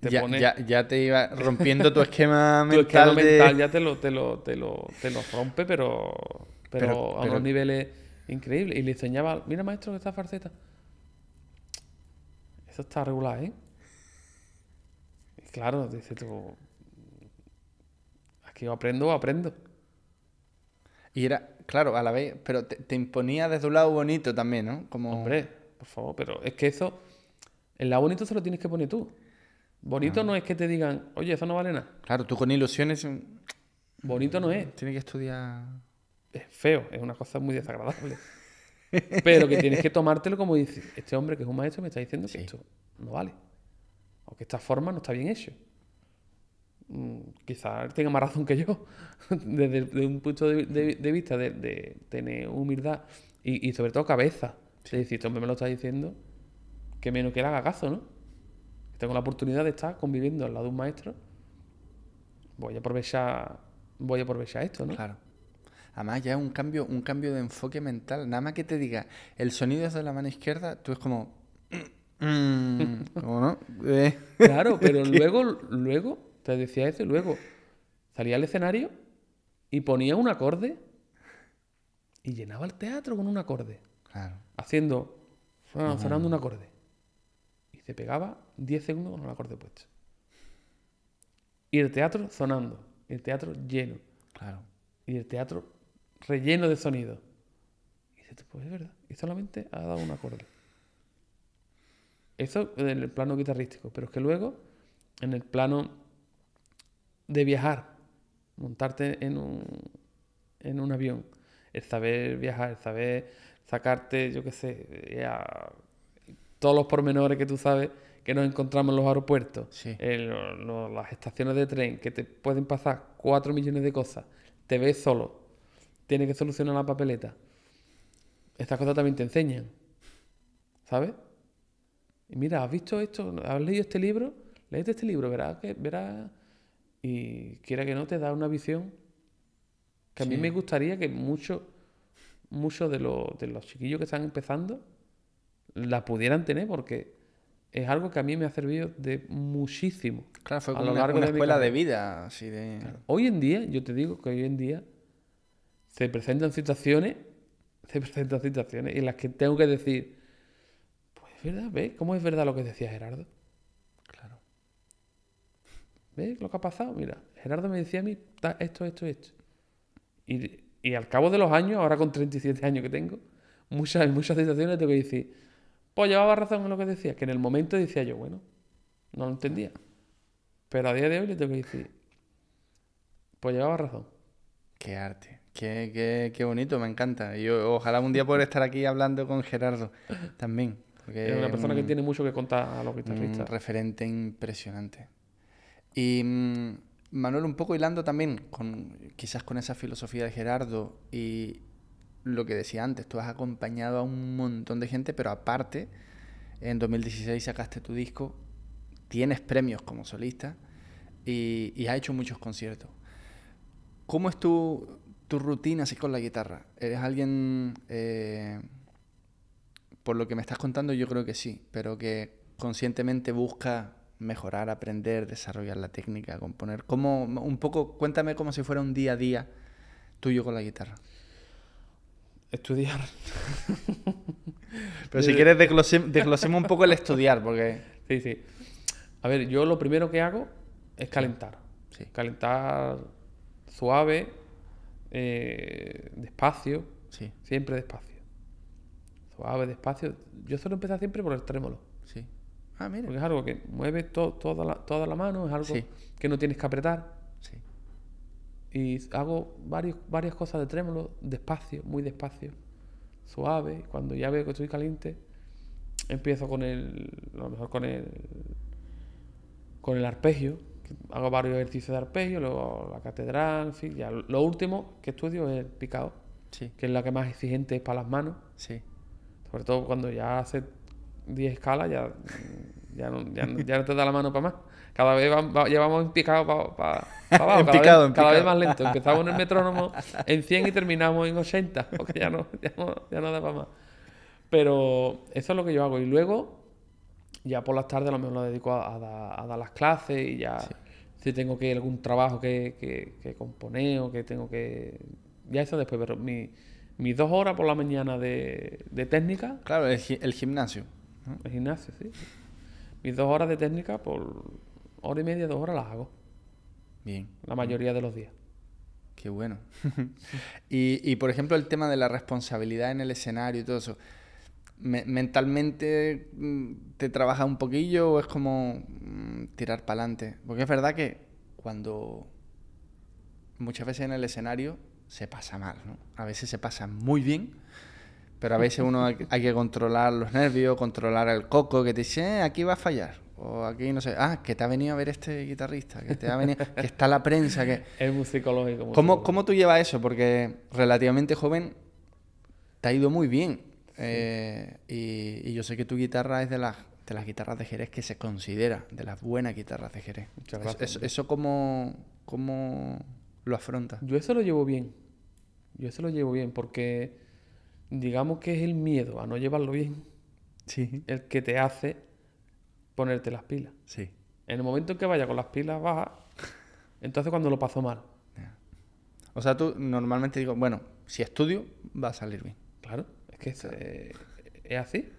Te Ya, pone- ya, ya te iba rompiendo tu esquema tu mental, esquema de... mental ya te lo, te lo, te lo, te lo rompe, pero, pero, Pero- a pero- unos niveles increíbles. Y le enseñaba, mira maestro que esta farceta. Eso está regular, ¿eh? Y claro, dice tú, aquí aprendo aprendo. Y era, claro, a la vez, pero te, te imponía desde un lado bonito también, ¿no? Como... Hombre, por favor, pero es que eso, el lado bonito se lo tienes que poner tú. Bonito no es que te digan, oye, eso no vale nada. Claro, tú con ilusiones mm, Bonito no es. tienes que estudiar... es feo, es una cosa muy desagradable. Pero que tienes que tomártelo como dice, este hombre que es un maestro me está diciendo que Sí. esto no vale. O que esta forma no está bien hecho. mm, quizás tenga más razón que yo, desde, un punto de, vista de, tener humildad y, sobre todo cabeza. Es decir, este hombre me lo está diciendo, que menos que le haga caso, ¿no? Tengo la oportunidad de estar conviviendo al lado de un maestro, voy a aprovechar, voy a aprovechar esto, ¿no? Claro. Además, ya es un cambio, un cambio de enfoque mental. Nada más que te diga, el sonido es de la mano izquierda, tú es como. Mm, ¿Cómo no? Eh. Claro, pero luego, luego, te decía eso, luego salía al escenario y ponía un acorde y llenaba el teatro con un acorde. Claro. Haciendo, sonando un acorde. Y se pegaba 10 segundos con el acorde puesto. Y el teatro sonando, el teatro lleno. Claro. Y el teatro relleno de sonido. Y dices, pues es verdad, y solamente ha dado un acorde. Eso en el plano guitarrístico, pero es que luego, en el plano de viajar, montarte en un, en un avión, el saber viajar, el saber sacarte, yo qué sé, todos los pormenores que tú sabes que nos encontramos en los aeropuertos, las estaciones de tren, que te pueden pasar cuatro millones de cosas, te ves solo, tienes que solucionar la papeleta. Estas cosas también te enseñan, ¿sabes? Y mira, ¿has visto esto? ¿Has leído este libro? Léete este libro, verás que verás y quiera que no te da una visión que a mí me gustaría que muchos muchos de, los, de los chiquillos que están empezando la pudieran tener porque es algo que a mí me ha servido de muchísimo. Claro, fue como a lo largo una, de escuela de vida. Así de... Hoy en día, yo te digo que hoy en día se presentan situaciones, se presentan situaciones en las que tengo que decir, pues es verdad, ¿ves? ¿Cómo es verdad lo que decía Gerardo? Claro. ¿Ves lo que ha pasado? Mira, Gerardo me decía a mí esto, esto, esto. Y, y al cabo de los años, ahora con 37 años que tengo, muchas, muchas situaciones tengo que decir, pues llevaba razón en lo que decía, que en el momento decía yo, bueno, no lo entendía. Pero a día de hoy le tengo que decir, pues llevaba razón. Qué arte, qué, qué, bonito, me encanta. Y ojalá un día poder estar aquí hablando con Gerardo también. es una persona que tiene mucho que contar a los guitarristas. Un referente impresionante. Y mm, Manuel, un poco hilando también con quizás con esa filosofía de Gerardo y, lo que decía antes, tú has acompañado a un montón de gente, pero aparte, en 2016 sacaste tu disco, tienes premios como solista y, has hecho muchos conciertos. ¿Cómo es tu, tu, rutina así con la guitarra? ¿Eres alguien, eh, por lo que me estás contando, yo creo que sí, pero que conscientemente busca mejorar, aprender, desarrollar la técnica, componer? ¿Cómo, un poco, cuéntame como si fuera un día a día tuyo con la guitarra estudiar. Pero si quieres desglosemos un poco el estudiar, porque... Sí, sí. A ver, yo lo primero que hago es calentar. Sí. Calentar suave, eh, despacio. Sí. Siempre despacio. Suave, despacio. Yo suelo empezar siempre por el trémolo. Sí. Ah, mira. Porque es algo que mueve toda, la, toda la mano, es algo que no tienes que apretar. Sí y hago varios, varias cosas de trémolo despacio, muy despacio, suave. Cuando ya veo que estoy caliente, empiezo con el, a lo mejor con el, con el arpegio. Hago varios ejercicios de arpegio, luego la catedral, en fin. Ya. Lo último que estudio es el picado, sí. que es la que más exigente es para las manos. Sí. Sobre todo cuando ya hace 10 escalas, ya, ya, no, ya, ya no te da la mano para más. Cada vez llevamos en picado para abajo, cada, vez, cada vez más lento. Empezamos en el metrónomo en 100 y terminamos en 80, porque ya no, ya no, ya no da para más. Pero eso es lo que yo hago. Y luego, ya por las tardes a lo mejor lo dedico a, dar las clases y ya si tengo que algún trabajo que, que, que, componer o que tengo que... Ya eso después, pero mi, mis dos horas por la mañana de, de técnica... Claro, el, el gimnasio. El gimnasio, sí. Mis dos horas de técnica por hora y media, dos horas las hago. Bien. La mayoría de los días. Qué bueno. y, por ejemplo, el tema de la responsabilidad en el escenario y todo eso. ¿Mentalmente mm, te trabaja un poquillo o es como mm, tirar para adelante? Porque es verdad que cuando muchas veces en el escenario se pasa mal, ¿no? A veces se pasa muy bien, pero a veces uno hay, que controlar los nervios, controlar el coco que te dice, eh, aquí va a fallar O aquí, no sé, ah, que te ha venido a ver este guitarrista, que te ha venido, que está la prensa, que... Es muy psicológico. muy ¿Cómo, psicológico. ¿Cómo tú llevas eso? Porque relativamente joven te ha ido muy bien. Eh, y, y yo sé que tu guitarra es de las, de las guitarras de Jerez que se considera de las buenas guitarras de Jerez. Muchas Eso- gracias, Eso, hombre. eso cómo, cómo lo afrontas? Yo eso lo llevo bien. Yo eso lo llevo bien porque digamos que es el miedo a no llevarlo bien Sí. el que te hace ponerte las pilas. Sí. En el momento en que vaya con las pilas bajas, entonces cuando lo paso mal. O sea, tú normalmente digo, bueno, si estudio, va a salir bien. Claro, que es, es así.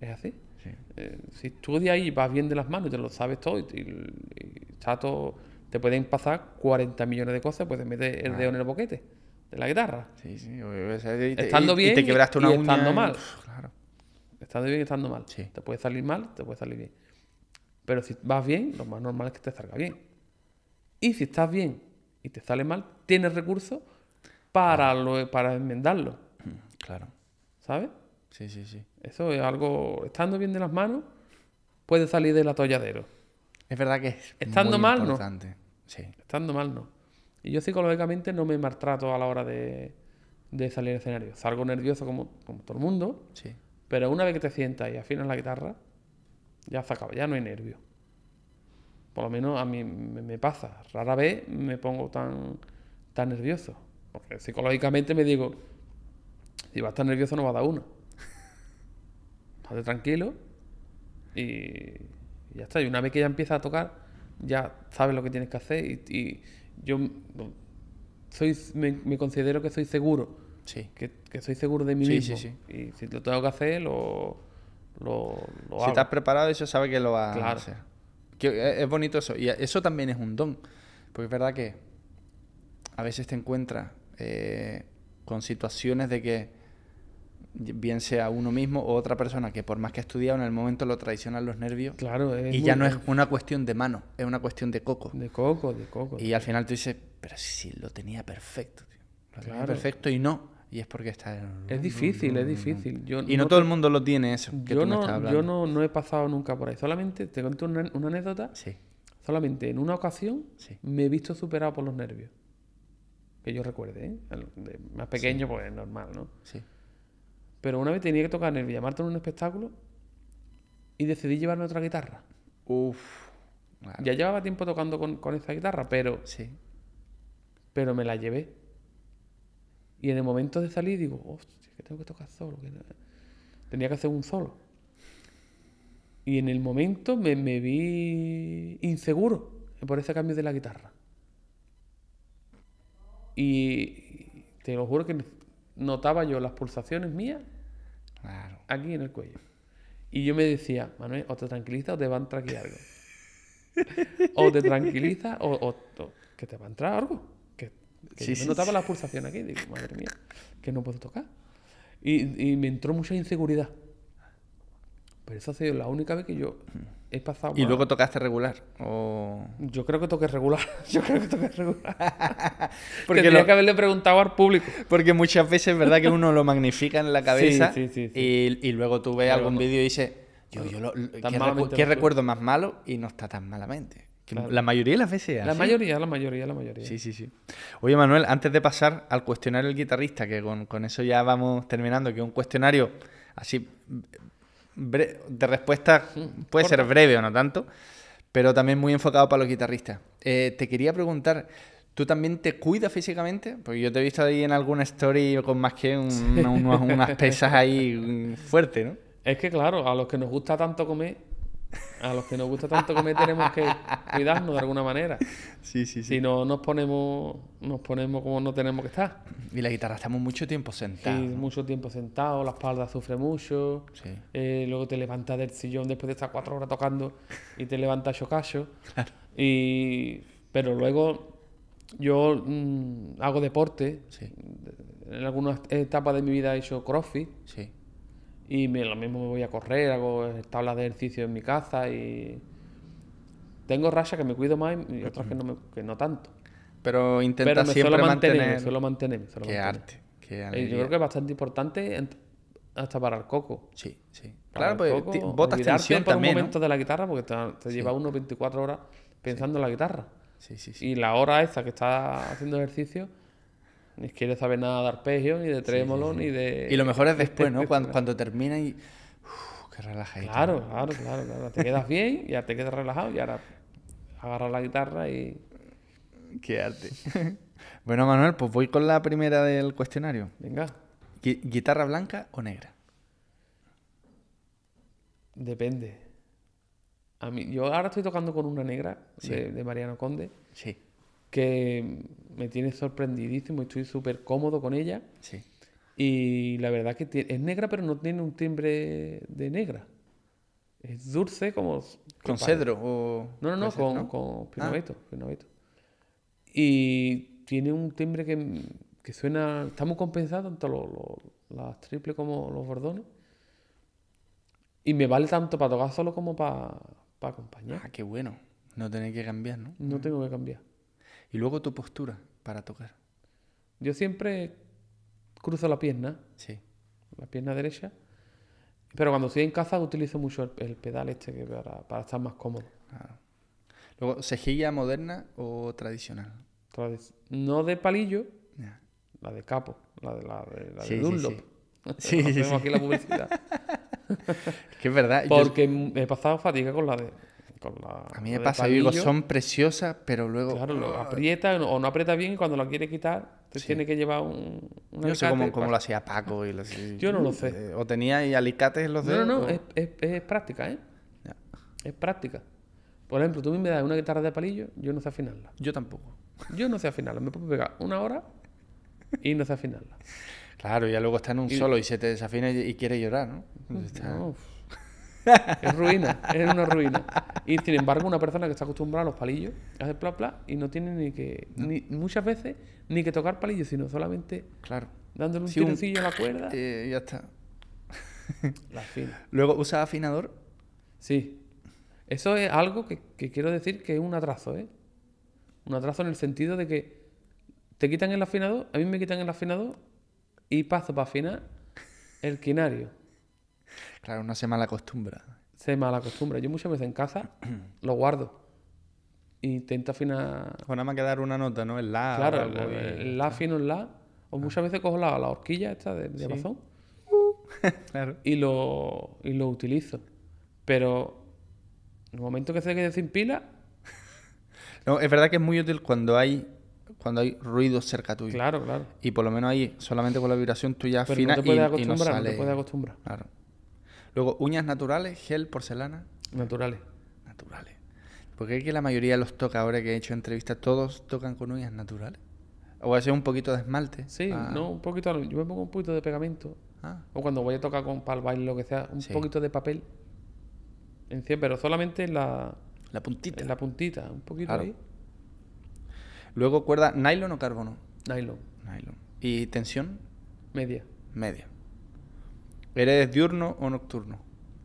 Es así. Sí. Eh, si estudias ahí y vas bien de las manos y te lo sabes todo y, y- y está todo, te pueden pasar 40 millones de cosas, puedes meter el dedo en el boquete de la guitarra. Sí, sí. o- o sea, y te- Estando bien y te quebraste una y uña. estando mal. Uf, claro. Estando bien y estando mal. Sí. Te puede salir mal, te puede salir bien. Pero si vas bien, lo más normal es que te salga bien. Y si estás bien y te sale mal, tienes recursos para, lo, para enmendarlo. Claro. ¿Sabes? Sí, sí, sí. Eso es algo, estando bien de las manos, puede salir del atolladero. Es verdad que es Estando muy mal, no. Sí. Estando mal, no. Y yo psicológicamente no me maltrato a la hora de, de salir al escenario. Salgo nervioso como, como todo el mundo, Sí. pero una vez que te sientas y afinas la guitarra, ya se acaba, ya no hay nervio. Por lo menos a mí me, me pasa. Rara vez me pongo tan, tan nervioso. Porque psicológicamente me digo, si vas a estar nervioso no va a dar uno. Estate tranquilo y, ya está. Y una vez que ya empieza a tocar, ya sabes lo que tienes que hacer. Y, y yo soy, me, me considero que soy seguro Sí. que, que soy seguro de mí Sí, mismo. sí, Y si lo tengo que hacer, lo, lo, lo Si estás preparado, eso sabe que lo va a Claro. hacer. Que es es bonito eso. Y eso también es un don. Porque es verdad que a veces te encuentras eh, con situaciones de que bien sea uno mismo o otra persona que por más que ha estudiado en el momento lo traicionan los nervios Claro, es y ya no es una cuestión de mano, es una cuestión de coco. De coco, de coco. Y al final tú dices, pero si lo tenía perfecto, tío. Lo tenía Claro. perfecto y no. Y es porque está... Es difícil, es difícil. Yo Y no todo el mundo lo tiene eso que yo tú me no, estás hablando. yo no, no he pasado nunca por ahí. Solamente, te cuento una, una anécdota. Sí, Solamente en una ocasión Sí. me he visto superado por los nervios. Que yo recuerde, ¿eh? De más pequeño, pues es normal, ¿no? sí. Pero una vez tenía que tocar en el Villamarte en un espectáculo y decidí llevarme otra guitarra. Uf. claro. Ya llevaba tiempo tocando con, con esa guitarra, pero Sí. pero me la llevé. Y en el momento de salir digo, hostia, que tengo que tocar solo. que no-". Tenía que hacer un solo. Y en el momento me, me vi inseguro por ese cambio de la guitarra. Y te lo juro que notaba yo las pulsaciones mías Claro. aquí en el cuello. Y yo me decía, Manuel, o te tranquiliza o te va a entrar aquí algo. o te tranquiliza o, o- o que te va a entrar algo. Que, que Sí, yo me notaba sí. las pulsaciones aquí. Digo, madre mía, que no puedo tocar. Y, y me entró mucha inseguridad. Pero eso ha sido la única vez que yo he pasado. Y mal. luego tocaste regular. O... Yo creo que toqué regular. Yo creo que toqué regular. Porque Tendría lo- que haberle preguntado al público. Porque muchas veces es verdad que uno lo magnifica en la cabeza sí, sí, sí. Y, y luego tú ves algún vídeo y dices, yo, yo lo, ¿qué, recu- recuerdo más malo? Y no está tan malamente. Claro. La mayoría de las veces es La así. mayoría, la mayoría, la mayoría. Sí, sí, sí. Oye, Manuel, antes de pasar al cuestionario del guitarrista, que con, con eso ya vamos terminando, que es un cuestionario así de respuesta puede ser breve o no tanto, pero también muy enfocado para los guitarristas. Eh, te quería preguntar, ¿tú también te cuidas físicamente? Porque yo te he visto ahí en alguna story con más que un- unas, unas pesas ahí fuertes, ¿no? Es que claro, a los que nos gusta tanto comer, a los que nos gusta tanto comer tenemos que cuidarnos de alguna manera. Sí, sí, Si no nos ponemos, nos ponemos como no tenemos que estar. Y la guitarra estamos mucho tiempo Sí, sentados. ¿no? mucho tiempo sentado, la espalda sufre mucho. Sí. eh, luego te levantas del sillón después de estar cuatro horas tocando y te levantas chocacho. Y, pero luego yo mm, hago deporte. Sí. En algunas etapas de mi vida he hecho crossfit. Sí. Y me, lo mismo me voy a correr, hago tablas de ejercicio en mi casa y tengo rachas que me cuido más y otras que no, me- que no tanto. Pero intenta Pero me siempre suelo mantener, mantener... me suelo mantener. me suelo Qué mantener. arte. Qué Eh, yo alegría. creo que es bastante importante hasta para el coco. Sí, sí. Para Claro, pues botas tensión por también, un ¿no? momento de la guitarra porque te, te lleva unos 24 horas pensando en la guitarra. Sí, sí, sí. Y la hora esa que está haciendo ejercicio, ni quiere saber nada de arpegio, ni de trémolo, ni de... Y lo mejor es después, ¿no? Cuando, cuando termina y... Uf, qué relajadito. Claro, claro, claro, claro. Te quedas bien, ya te quedas relajado y ahora agarras la guitarra y... Qué arte. bueno, Manuel, pues voy con la primera del cuestionario. Venga, Gui- ¿Guitarra blanca o negra? depende. A mí, yo ahora estoy tocando con una negra Sí. de, de Mariano Conde Sí, que me tiene sorprendidísimo, estoy súper cómodo con ella sí. y la verdad que es negra pero no tiene un timbre de negra. Es dulce como... ¿Con cedro o...? No, no, no, con, ¿no? con Ah. Y tiene un timbre que, que suena... Está muy compensado, tanto lo- lo- las triples como los bordones. Y me vale tanto para tocar solo como para, para acompañar. Ah, qué bueno. No tener que cambiar, ¿no? No tengo que cambiar. Y luego tu postura para tocar. Yo siempre cruzo la pierna, Sí. la pierna derecha. Pero cuando estoy en casa utilizo mucho el, el pedal este que para, para estar más cómodo. Claro. Luego, ¿cejilla moderna o tradicional? Tradi- No de palillo, Ya. la de capo, la de, la de, la de Sí, sí, Dunlop. sí. Sí, sí, sí. aquí la publicidad. Es que es verdad. yo- Porque he pasado fatiga con la de. Con la, a mí me pasa, yo digo, son preciosas, pero luego... Claro, lo aprieta o no aprieta bien y cuando la quiere quitar, te tiene que llevar un. un Yo no sé cómo, lo hacía Paco. Y lo- Yo no lo sé. Eh, O tenía ahí alicates en los No, dedos. no, no, o- es, es, es práctica, ¿eh? Ya. Es práctica. Por ejemplo, tú me das una guitarra de palillo, yo no sé afinarla. Yo tampoco. Yo no sé afinarla. Me puedo pegar una hora y no sé afinarla. Claro, ya luego está en un solo y se te desafina y, y quiere llorar, ¿no? Está- No, uf. Es ruina, es una ruina. Y sin embargo, una persona que está acostumbrada a los palillos, a hacer pla pla, y no tiene ni que, ni, muchas veces, ni que tocar palillos, sino solamente Claro. dándole un Sí, un- a la cuerda, Eh, ya está. la afina. Luego, ¿usa afinador? Sí. Eso es algo que, que quiero decir que es un atraso, ¿eh? Un atraso en el sentido de que te quitan el afinador, a mí me quitan el afinador y paso para afinar el quinario. Claro, no se mala acostumbra. se mala costumbre. Yo muchas veces en casa lo guardo. E intento afinar. O nada más que dar una nota, ¿no? El la. claro, el, el la afino en la. O muchas veces cojo la, la horquilla esta de, de Amazon Claro. y lo, y lo utilizo. Pero en el momento que se quede sin pila, No, es verdad que es muy útil cuando hay cuando hay ruido cerca tuyo. claro, claro. Y por lo menos ahí, solamente con la vibración tú ya afinas no te y, puedes y no acostumbrar, no, sale. te puedes acostumbrar. Claro. Luego, uñas naturales, gel, porcelana. Naturales. Naturales. Porque es que la mayoría de los tocadores que he hecho entrevistas, todos tocan con uñas naturales. O veces un poquito de esmalte. Sí, Ah, no, un poquito. Yo me pongo un poquito de pegamento. ah, O cuando voy a tocar con para el baile, lo que sea, un Sí. poquito de papel. Encima, pero solamente en la, la puntita. en la puntita, un poquito Claro. ahí. Luego, cuerda, nylon o carbono. Nylon, Nylon. Y tensión, media, media. ¿Eres diurno o nocturno?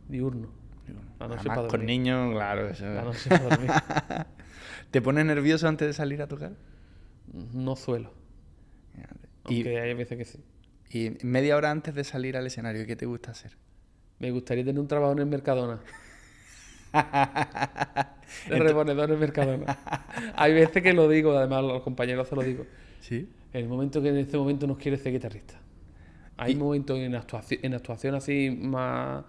diurno. Diurno. La noche Además, para con niños, claro. Eso... La noche para dormir. ¿Te pones nervioso antes de salir a tocar? No suelo. Y, Aunque hay veces que sí. y media hora antes de salir al escenario, ¿qué te gusta hacer? Me gustaría tener un trabajo en el Mercadona. De reponedor en Mercadona. Hay veces que lo digo, además a los compañeros se lo digo. Sí. En el momento que en este momento nos quiere ser guitarrista. Hay momentos en actuación, en actuación así más,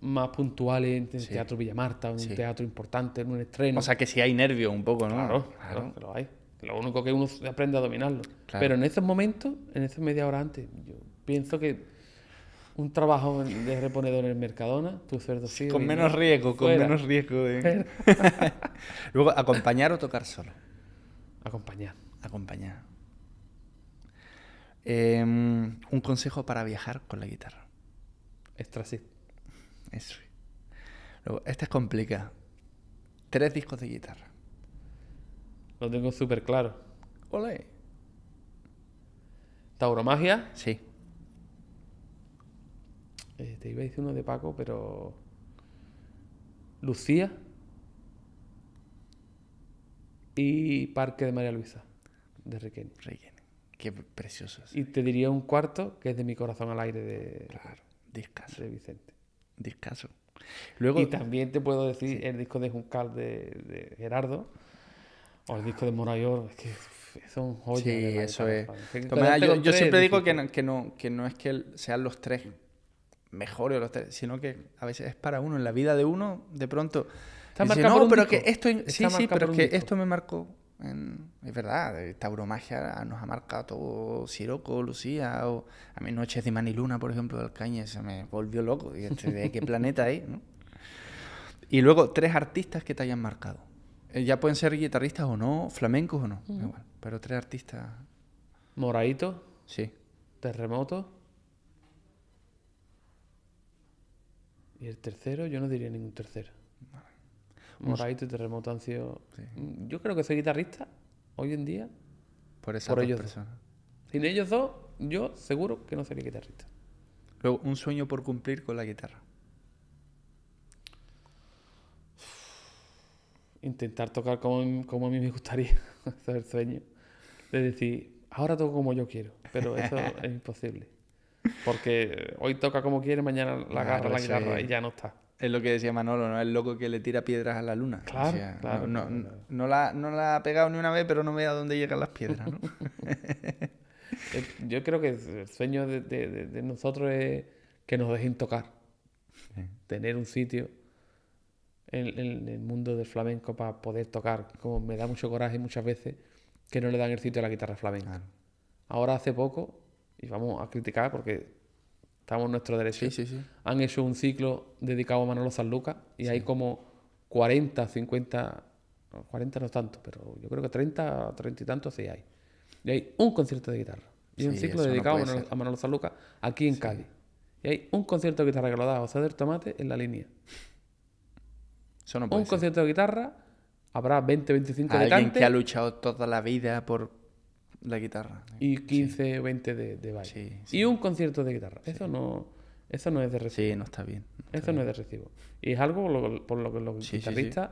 más puntuales, en el Sí. Teatro Villamarta, en un Sí. teatro importante, en un estreno. O sea que si hay nervio un poco, ¿no? Claro, claro, que lo hay. Lo único que uno aprende a dominarlo. Claro. Pero en esos momentos, en esas media hora antes, yo pienso que un trabajo de reponedor en el Mercadona, tu sueldo sí. Con menos riesgo, con menos riesgo de... Luego, acompañar o tocar solo. Acompañar. Acompañar. Em, un consejo para viajar con la guitarra. Extra sí. Eso. Luego, esta es complicada. Tres discos de guitarra. Lo tengo súper claro. Ole. Tauromagia. Sí. eh, te iba a decir uno de Paco, pero. Lucía. Y Parque de María Luisa, de. Requiem. Qué precioso es. Y te diría un cuarto, que es de mi corazón al aire de, Discaso. de Vicente. Discaso. Luego, Y también te puedo decir el disco de Juncal de, de Gerardo o el disco de Morayor, es que son joyas. Sí, eso es. yo, siempre digo que no, que, no, que no es que sean los tres mejores los tres, sino que a veces es para uno. En la vida de uno, de pronto. Está dice, no, pero disco. que esto. Sí, sí, pero que disco. esto me marcó. En- es verdad, Tauromagia nos ha marcado todo. Siroco, Lucía, o a mí Noches de Maniluna, por ejemplo, del Caña, se me volvió loco. Dije, "Este, ¿de qué planeta? ¿no? Y luego, tres artistas que te hayan marcado. Eh, Ya pueden ser guitarristas o no, flamencos o no, da igual. Pero tres artistas, Moraito, sí. Terremoto. Y el tercero, yo no diría ningún tercero. Moraito y Terremoto han sido. Mm, Yo creo que soy guitarrista hoy en día. Por esas Por dos ellos dos. personas. Sin ellos dos, yo seguro que no sería guitarrista. Luego, un sueño por cumplir con la guitarra. Intentar tocar como, como a mí me gustaría. Ese es el sueño. De decir, ahora toco como yo quiero. Pero eso es imposible. Porque hoy toca como quiere, mañana la Claro, agarra la eso guitarra y ya no está. Es lo que decía Manolo, ¿no? El loco que le tira piedras a la luna. Claro, claro, no, claro, no- claro. no la, no la ha pegado ni una vez, pero no ve a dónde llegan las piedras, ¿no? Yo creo que el sueño de, de- nosotros es que nos dejen tocar. Tener un sitio en, en el mundo del flamenco para poder tocar. Como me da mucho coraje muchas veces que no le dan el sitio a la guitarra flamenca. Ahora hace poco, y vamos a criticar porque estamos en nuestro derecho, Sí, sí, sí. han hecho un ciclo dedicado a Manolo Sanlúcar y hay como 40, 50, no, 40 no tanto, pero yo creo que 30, 30 y tantos sí hay. Y hay un concierto de guitarra. Y un ciclo no dedicado a Manolo, a Manolo Sanlúcar aquí en Cádiz. Y hay un concierto de guitarra que lo da José del Tomate en la línea. Eso no puede un ser. concierto de guitarra, habrá 20, 25 de Alguien que ha luchado toda la vida por la guitarra. y 15 o 20 de, de baile. Sí, Y un concierto de guitarra. Eso no, eso no es de recibo. Sí, no está bien. Eso no es de recibo. Y es algo por lo, por lo que los guitarristas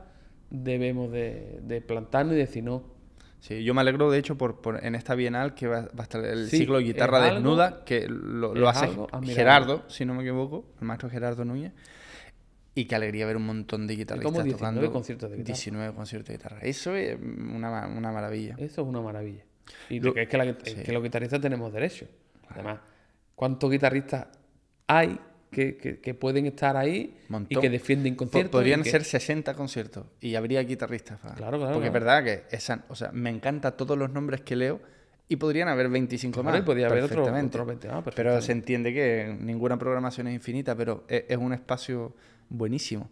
debemos de, de plantarnos y decir no. Sí, yo me alegro de hecho por, por- en esta bienal que va, va a estar el ciclo guitarra algo- desnuda, que lo, lo hace algo. Gerardo, si no me equivoco, el maestro Gerardo Núñez. Y qué alegría ver un montón de guitarristas 19 tocando conciertos de guitarra. 19 conciertos de guitarra. Eso es una, una maravilla. Eso es una maravilla. Y Lo- que es que, la- es sí. que los guitarristas tenemos derecho. Además, ¿cuántos guitarristas hay que, que- que pueden estar ahí y que defienden conciertos? Podrían ser 60 conciertos y habría guitarristas. Claro, claro, Porque claro. es verdad que esa, o sea, me encanta todos los nombres que leo y podrían haber 25 Claro, más. y podría haber otro- otros 20 más, Pero se entiende que ninguna programación es infinita, pero es, es un espacio buenísimo.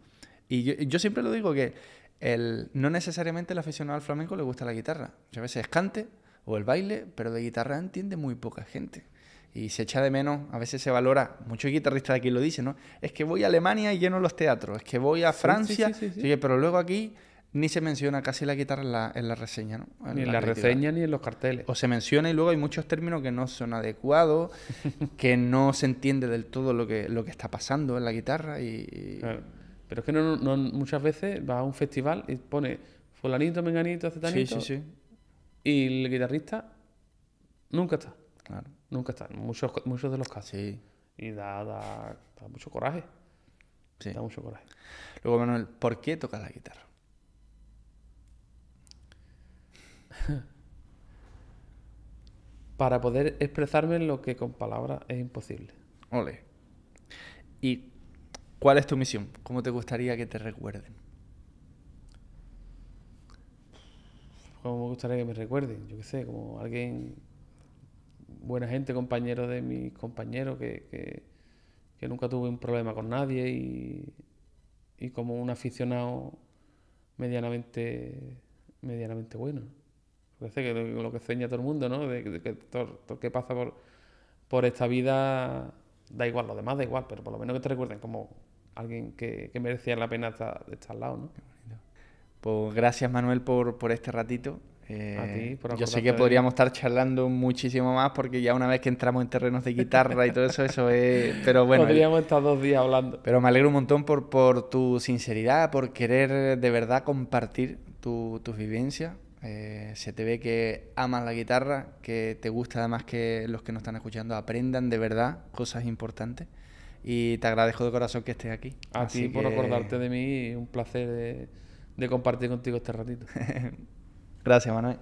Y yo, yo siempre lo digo que el, no necesariamente el aficionado al flamenco le gusta la guitarra. Muchas veces es cante o el baile, pero de guitarra entiende muy poca gente. Y se echa de menos, a veces se valora, muchos guitarristas de aquí lo dicen, ¿no? Es que voy a Alemania y lleno los teatros, es que voy a Sí, sí, Francia, sí, sí, sí. sí, pero luego aquí ni se menciona casi la guitarra en la, en la reseña, ¿no? Ni en la reseña ni en los carteles. O se menciona y luego hay muchos términos que no son adecuados, que no se entiende del todo lo que, lo que está pasando en la guitarra y... Claro. Pero es que no, no- muchas veces vas a un festival y pone fulanito, menganito, Sí, cetanito sí, sí, y el guitarrista nunca está. claro. Nunca está. Muchos, muchos de los casos. Sí, Y da, da, da mucho coraje. sí. Da mucho coraje. Luego, Manuel, ¿por qué tocas la guitarra? Para poder expresarme en lo que con palabras es imposible. Ole. ¿Y cuál es tu misión? ¿Cómo te gustaría que te recuerden? Como me gustaría que me recuerden, yo qué sé, como alguien, buena gente, compañero de mis compañeros, que, que, nunca tuve un problema con nadie y, y como un aficionado medianamente, medianamente bueno. Qué sé, que lo, lo que sueña todo el mundo, ¿no? De, que todo, lo que pasa por, por esta vida da igual, lo demás da igual, pero por lo menos que te recuerden como alguien que, que merecía la pena estar, estar al lado, ¿no? Pues gracias, Manuel, por, por este ratito. Eh, A ti, por yo sé que podríamos estar charlando muchísimo más porque ya una vez que entramos en terrenos de guitarra y todo eso, eso es... Pero bueno, Podríamos estar dos días hablando. Pero me alegro un montón por, por tu sinceridad, por querer de verdad compartir tu- tus vivencias. Eh, se te ve que amas la guitarra, que te gusta además que los que nos están escuchando aprendan de verdad cosas importantes. y te agradezco de corazón que estés aquí. A ti por acordarte de mí, un placer de, de compartir contigo este ratito. Gracias, Manuel.